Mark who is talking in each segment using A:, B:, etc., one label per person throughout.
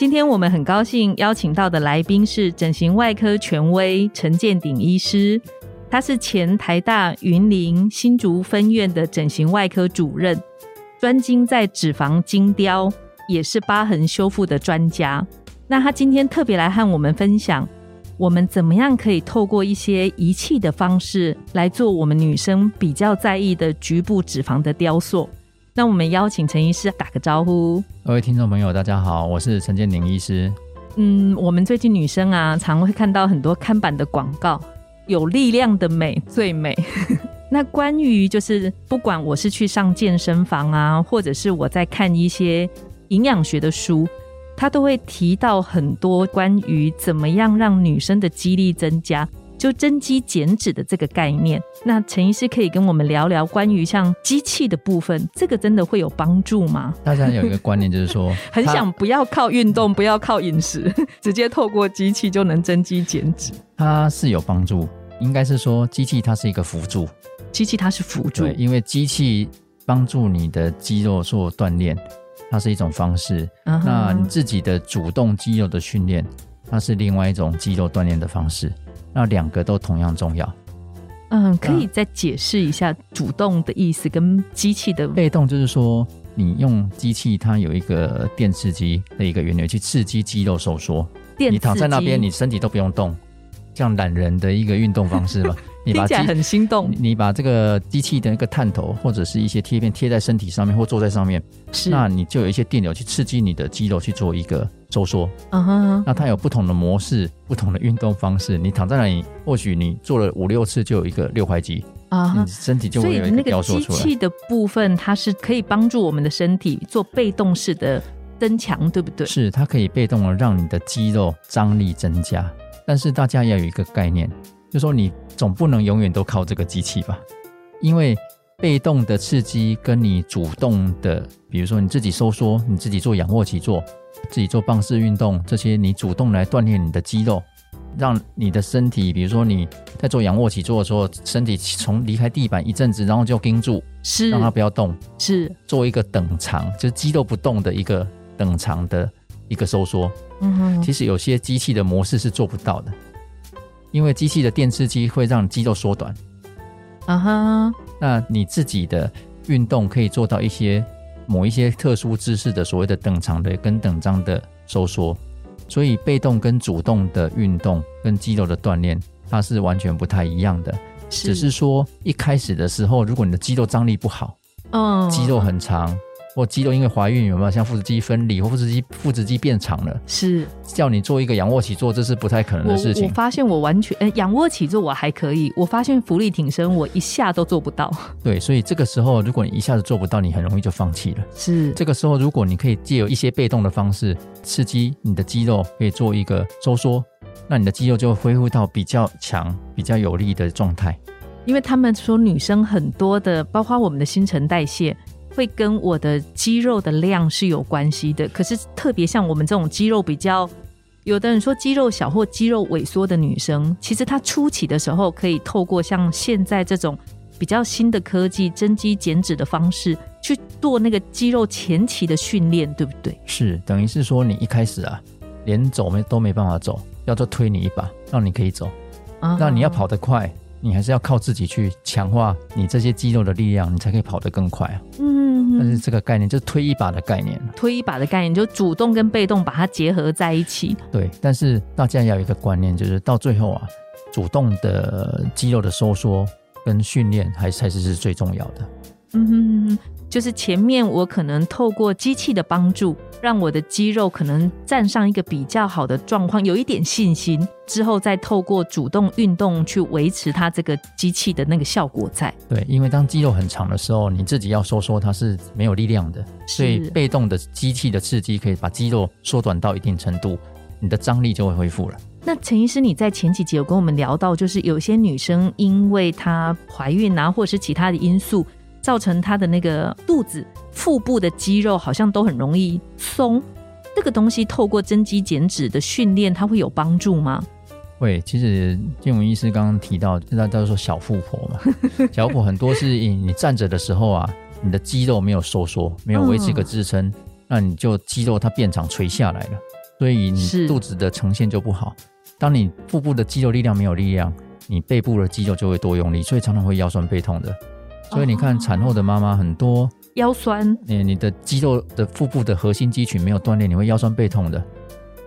A: 今天我们很高兴邀请到的来宾是整形外科权威陈建鼎医师，他是前台大云林新竹分院的整形外科主任，专精在脂肪精雕，也是疤痕修复的专家。那他今天特别来和我们分享，我们怎么样可以透过一些仪器的方式来做我们女生比较在意的局部脂肪的雕塑。那我们邀请陈医师打个招呼。
B: 各位听众朋友，大家好，我是陈建宁医师。
A: 嗯，我们最近女生啊，常会看到很多看板的广告，有力量的美最美。那关于就是不管我是去上健身房啊，或者是我在看一些营养学的书，它都会提到很多关于怎么样让女生的肌力增加。就增肌减脂的这个概念，那陈医师可以跟我们聊聊关于像机器的部分，这个真的会有帮助吗？
B: 大家有一个观念就是说，
A: 很想不要靠运动，不要靠饮食，直接透过机器就能增肌减脂。
B: 它是有帮助，应该是说机器它是一个辅助，
A: 机器它是辅助，
B: 对，因为机器帮助你的肌肉做锻炼，它是一种方式。那你自己的主动肌肉的训练，它是另外一种肌肉锻炼的方式。那两个都同样重要。
A: 嗯，可以再解释一下主动的意思跟机器的
B: 被动，就是说你用机器，它有一个电刺激的一个原理去刺激肌肉收缩。你躺在那边，你身体都不用动，这样懒人的一个运动方式嘛。
A: 你听起来很心动。
B: 你把这个机器的那个探头或者是一些贴片贴在身体上面，或坐在上面，是那你就有一些电流去刺激你的肌肉去做一个收缩。嗯哼，那它有不同的模式，不同的运动方式。你躺在那里，或许你做了五六次就有一个六块肌啊，你身体就会有一个雕塑出来。
A: 机器的部分，它是可以帮助我们的身体做被动式的增强，对不对？
B: 是，它可以被动的让你的肌肉张力增加。但是大家要有一个概念。就说你总不能永远都靠这个机器吧，因为被动的刺激跟你主动的，比如说你自己收缩，你自己做仰卧起坐，自己做棒式运动，这些你主动来锻炼你的肌肉，让你的身体，比如说你在做仰卧起坐的时候，身体从离开地板一阵子，然后就盯住，
A: 是
B: 让它不要动，
A: 是
B: 做一个等长，就是肌肉不动的一个等长的一个收缩。嗯哼，其实有些机器的模式是做不到的。因为机器的电刺激会让肌肉缩短，啊哈，那你自己的运动可以做到一些某一些特殊姿势的所谓的等长的跟等张的收缩，所以被动跟主动的运动跟肌肉的锻炼，它是完全不太一样的，只是说一开始的时候，如果你的肌肉张力不好，嗯，肌肉很长。或肌肉因为怀孕有没有像腹直肌分离或腹直肌腹直肌变长了？
A: 是
B: 叫你做一个仰卧起坐，这是不太可能的事情。
A: 我发现我完全，呃，仰卧起坐我还可以，我发现浮力挺身我一下都做不到。
B: 对，所以这个时候如果你一下子做不到，你很容易就放弃了。
A: 是
B: 这个时候，如果你可以借由一些被动的方式刺激你的肌肉，可以做一个收缩，那你的肌肉就恢复到比较强、比较有力的状态。
A: 因为他们说女生很多的，包括我们的新陈代谢。会跟我的肌肉的量是有关系的，可是特别像我们这种肌肉比较，有的人说肌肉小或肌肉萎缩的女生，其实她初期的时候可以透过像现在这种比较新的科技增肌减脂的方式去做那个肌肉前期的训练，对不对？
B: 是，等于是说你一开始啊，连走没都没办法走，要做推你一把，让你可以走，那你要跑得快。你还是要靠自己去强化你这些肌肉的力量，你才可以跑得更快啊。嗯，但是这个概念就是推一把的概念。
A: 推一把的概念就主动跟被动把它结合在一起。
B: 对，但是大家要有一个观念，就是到最后啊，主动的肌肉的收缩跟训练还才是是最重要的。嗯
A: 哼。就是前面我可能透过机器的帮助，让我的肌肉可能站上一个比较好的状况，有一点信心，之后再透过主动运动去维持它这个机器的那个效果在。
B: 对，因为当肌肉很长的时候，你自己要收缩它是没有力量的，所以被动的机器的刺激可以把肌肉缩短到一定程度，你的张力就会恢复了。
A: 那陈医师，你在前几集有跟我们聊到，就是有些女生因为她怀孕啊，或者是其他的因素，造成他的那个肚子、腹部的肌肉好像都很容易松。这个东西透过增肌减脂的训练，它会有帮助吗？
B: 会。其实建文医师刚刚提到，大家都说小富婆嘛，小富婆很多是你站着的时候啊，你的肌肉没有收缩，没有维持一个支撑，那你就肌肉它变长垂下来了，所以你肚子的呈现就不好。当你腹部的肌肉力量没有力量，你背部的肌肉就会多用力，所以常常会腰酸背痛的。所以你看产后的妈妈很多
A: 腰酸，
B: 你你的肌肉的腹部的核心肌群没有锻炼，你会腰酸背痛的。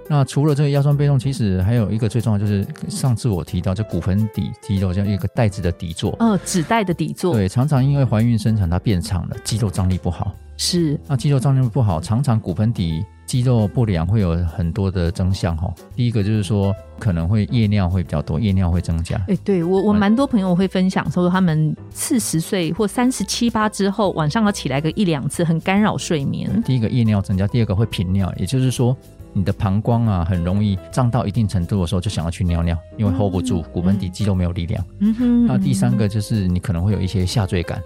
B: 那除了这个腰酸背痛，其实还有一个最重要就是上次我提到，这骨盆底肌肉像一个带子的底座，
A: 呃，纸带的底座，
B: 对，常常因为怀孕生产它变长了，肌肉张力不好，
A: 是，
B: 那肌肉张力不好，常常骨盆底。肌肉不良会有很多的征象哈，第一个就是说可能会夜尿会比较多，夜尿会增加。
A: 哎，对我我蛮多朋友会分享说，他们四十岁或三十七八之后，晚上要起来个一两次，很干扰睡眠。
B: 第一个夜尿增加，第二个会频尿，也就是说你的膀胱啊很容易胀到一定程度的时候就想要去尿尿，因为 hold 不住，骨盆底肌肉没有力量。嗯哼。那第三个就是你可能会有一些下坠感，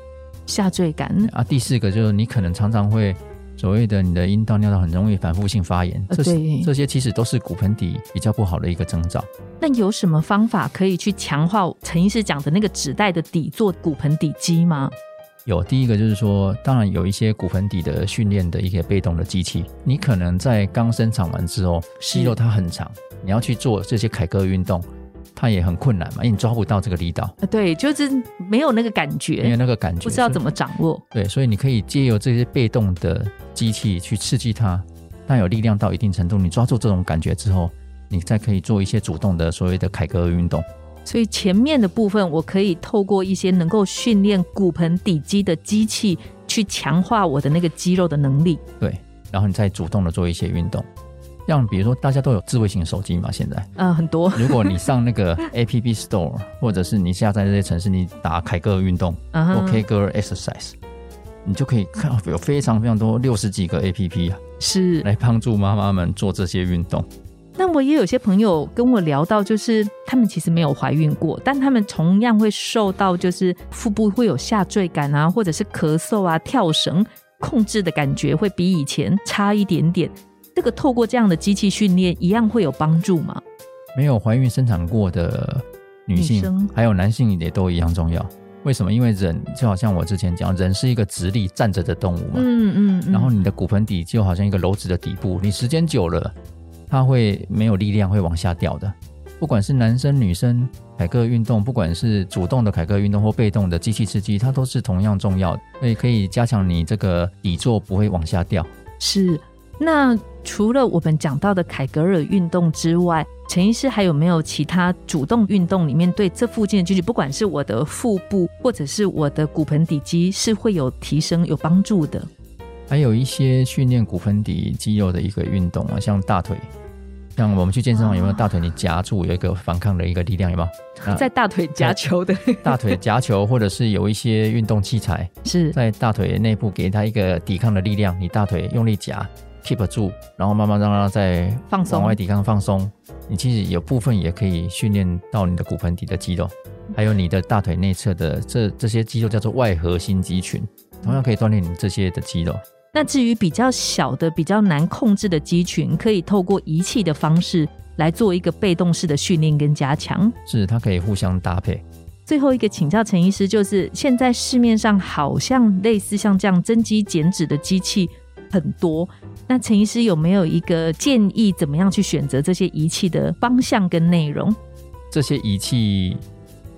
A: 下坠感。
B: 啊，第四个就是你可能常常会。所谓的你的阴道、尿道很容易反复性发炎，这些这些其实都是骨盆底比较不好的一个征兆。
A: 那有什么方法可以去强化陈医师讲的那个纸袋的底座骨盆底肌吗？
B: 有，第一个就是说，当然有一些骨盆底的训练的一些被动的机器，你可能在刚生产完之后，肌肉它很长，你要去做这些凯歌运动。它也很困难嘛，因为你抓不到这个力道。
A: 对，就是没有那个感觉，
B: 没有那个感觉，
A: 不知道怎么掌握。
B: 对，所以你可以借由这些被动的机器去刺激它，当有力量到一定程度，你抓住这种感觉之后，你再可以做一些主动的所谓的凯格尔运动。
A: 所以前面的部分，我可以透过一些能够训练骨盆底肌的机器，去强化我的那个肌肉的能力。
B: 对，然后你再主动的做一些运动。像比如说，大家都有智慧型手机嘛，现在
A: 嗯很多。
B: 如果你上那个 A P P Store，或者是你下载这些城市，你打凯歌运动，OK Girl Exercise，你就可以看到有非常非常多六十几个 A P P 啊，
A: 是
B: 来帮助妈妈们做这些运动。
A: 那我也有些朋友跟我聊到，就是他们其实没有怀孕过，但他们同样会受到就是腹部会有下坠感啊，或者是咳嗽啊、跳绳控制的感觉会比以前差一点点。这个透过这样的机器训练，一样会有帮助吗？
B: 没有怀孕生产过的女性，还有男性也都一样重要。为什么？因为人就好像我之前讲，人是一个直立站着的动物嘛。嗯嗯。然后你的骨盆底就好像一个楼子的底部，你时间久了，它会没有力量，会往下掉的。不管是男生女生，凯歌运动，不管是主动的凯歌运动或被动的机器刺激，它都是同样重要的，所以可以加强你这个底座不会往下掉。
A: 是。那除了我们讲到的凯格尔运动之外，陈医师还有没有其他主动运动里面对这附近的肌群，不管是我的腹部或者是我的骨盆底肌，是会有提升有帮助的？
B: 还有一些训练骨盆底肌肉的一个运动啊，像大腿，像我们去健身房有没有大腿你夹住有一个反抗的一个力量有没
A: 有？在大腿夹球的，
B: 大腿夹球，或者是有一些运动器材
A: 是
B: 在大腿内部给它一个抵抗的力量，你大腿用力夹。Keep 住，然后慢慢让它再
A: 放松，
B: 往外抵抗放松。你其实有部分也可以训练到你的骨盆底的肌肉，还有你的大腿内侧的这这些肌肉叫做外核心肌群，同样可以锻炼你这些的肌肉。
A: 那至于比较小的、比较难控制的肌群，可以透过仪器的方式来做一个被动式的训练跟加强。
B: 是，它可以互相搭配。
A: 最后一个请教陈医师，就是现在市面上好像类似像这样增肌减脂的机器很多。那陈医师有没有一个建议，怎么样去选择这些仪器的方向跟内容？
B: 这些仪器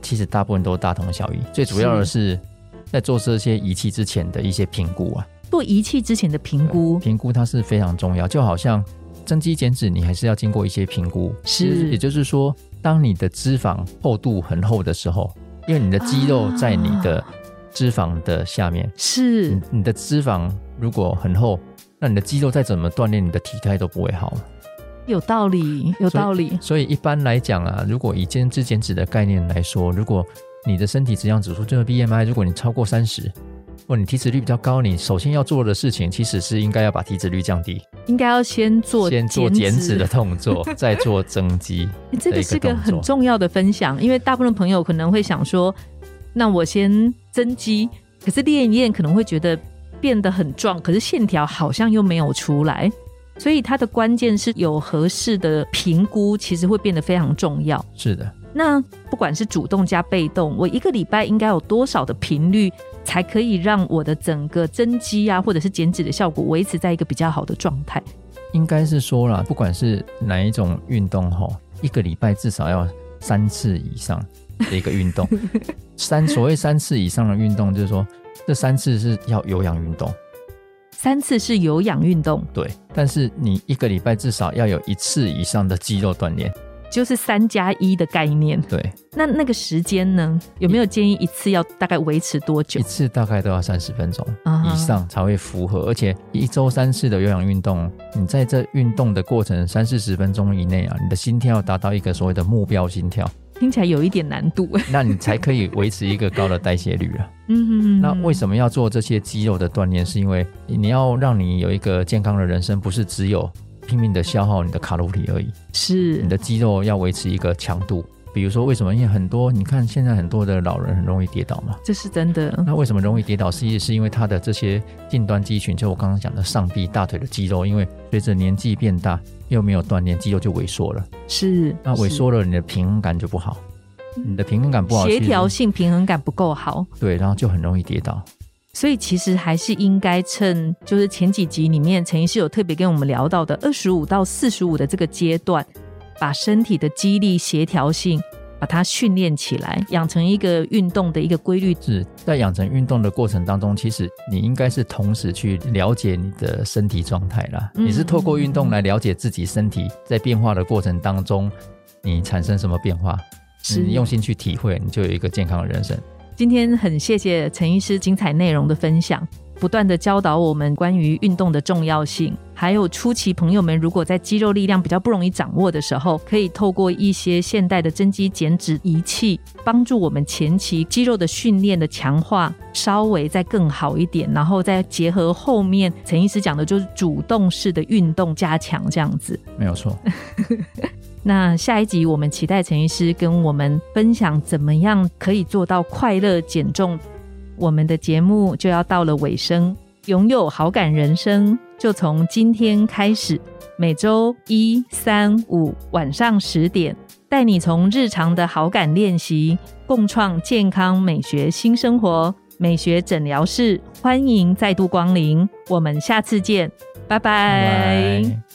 B: 其实大部分都大同小异，最主要的是在做这些仪器之前的一些评估啊。
A: 做仪器之前的评估，
B: 评估它是非常重要。就好像增肌减脂，你还是要经过一些评估。
A: 是，
B: 也就是说，当你的脂肪厚度很厚的时候，因为你的肌肉在你的脂肪的下面，
A: 是
B: 你的脂肪如果很厚。那你的肌肉再怎么锻炼，你的体态都不会好。
A: 有道理，有道理。
B: 所以一般来讲啊，如果以减脂减脂的概念来说，如果你的身体质量指数就是 BMI，如果你超过三十，或，你体脂率比较高，你首先要做的事情其实是应该要把体脂率降低，
A: 应该要先做
B: 先做减脂的动作，再做增肌。
A: 这个是个很重要的分享，因为大部分朋友可能会想说，那我先增肌，可是练一练可能会觉得变得很壮，可是线条好像又没有出来，所以它的关键是有合适的评估，其实会变得非常重要。
B: 是的，
A: 那不管是主动加被动，我一个礼拜应该有多少的频率？才可以让我的整个增肌啊，或者是减脂的效果维持在一个比较好的状态。
B: 应该是说了，不管是哪一种运动吼，一个礼拜至少要三次以上的一个运动。三所谓三次以上的运动，就是说这三次是要有氧运动。
A: 三次是有氧运动，
B: 对。但是你一个礼拜至少要有一次以上的肌肉锻炼。
A: 就是三加一的概念。
B: 对，
A: 那那个时间呢？有没有建议一次要大概维持多久？
B: 一次大概都要三十分钟以上才会符合。而且一周三次的有氧运动，你在这运动的过程三四十分钟以内啊，你的心跳要达到一个所谓的目标心跳，
A: 听起来有一点难度。
B: 那你才可以维持一个高的代谢率啊。嗯，那为什么要做这些肌肉的锻炼？是因为你要让你有一个健康的人生，不是只有。拼命的消耗你的卡路里而已，
A: 是
B: 你的肌肉要维持一个强度。比如说，为什么？因为很多你看现在很多的老人很容易跌倒嘛，
A: 这是真的。
B: 那为什么容易跌倒？实际是因为他的这些近端肌群，就我刚刚讲的上臂、大腿的肌肉，因为随着年纪变大，又没有锻炼，肌肉就萎缩了。
A: 是，
B: 那萎缩了，你的平衡感就不好，你的平衡感不好，
A: 协调性、平衡感不够好，
B: 对，然后就很容易跌倒。
A: 所以其实还是应该趁，就是前几集里面陈医师有特别跟我们聊到的二十五到四十五的这个阶段，把身体的肌力协调性把它训练起来，养成一个运动的一个规律。
B: 是在养成运动的过程当中，其实你应该是同时去了解你的身体状态啦。你是透过运动来了解自己身体在变化的过程当中，你产生什么变化？是你用心去体会，你就有一个健康的人生。
A: 今天很谢谢陈医师精彩内容的分享，不断的教导我们关于运动的重要性，还有初期朋友们如果在肌肉力量比较不容易掌握的时候，可以透过一些现代的增肌减脂仪器，帮助我们前期肌肉的训练的强化稍微再更好一点，然后再结合后面陈医师讲的就是主动式的运动加强这样子，
B: 没有错。
A: 那下一集我们期待陈医师跟我们分享怎么样可以做到快乐减重。我们的节目就要到了尾声，拥有好感人生就从今天开始，每周一、三、五晚上十点，带你从日常的好感练习，共创健康美学新生活。美学诊疗室欢迎再度光临，我们下次见，拜拜。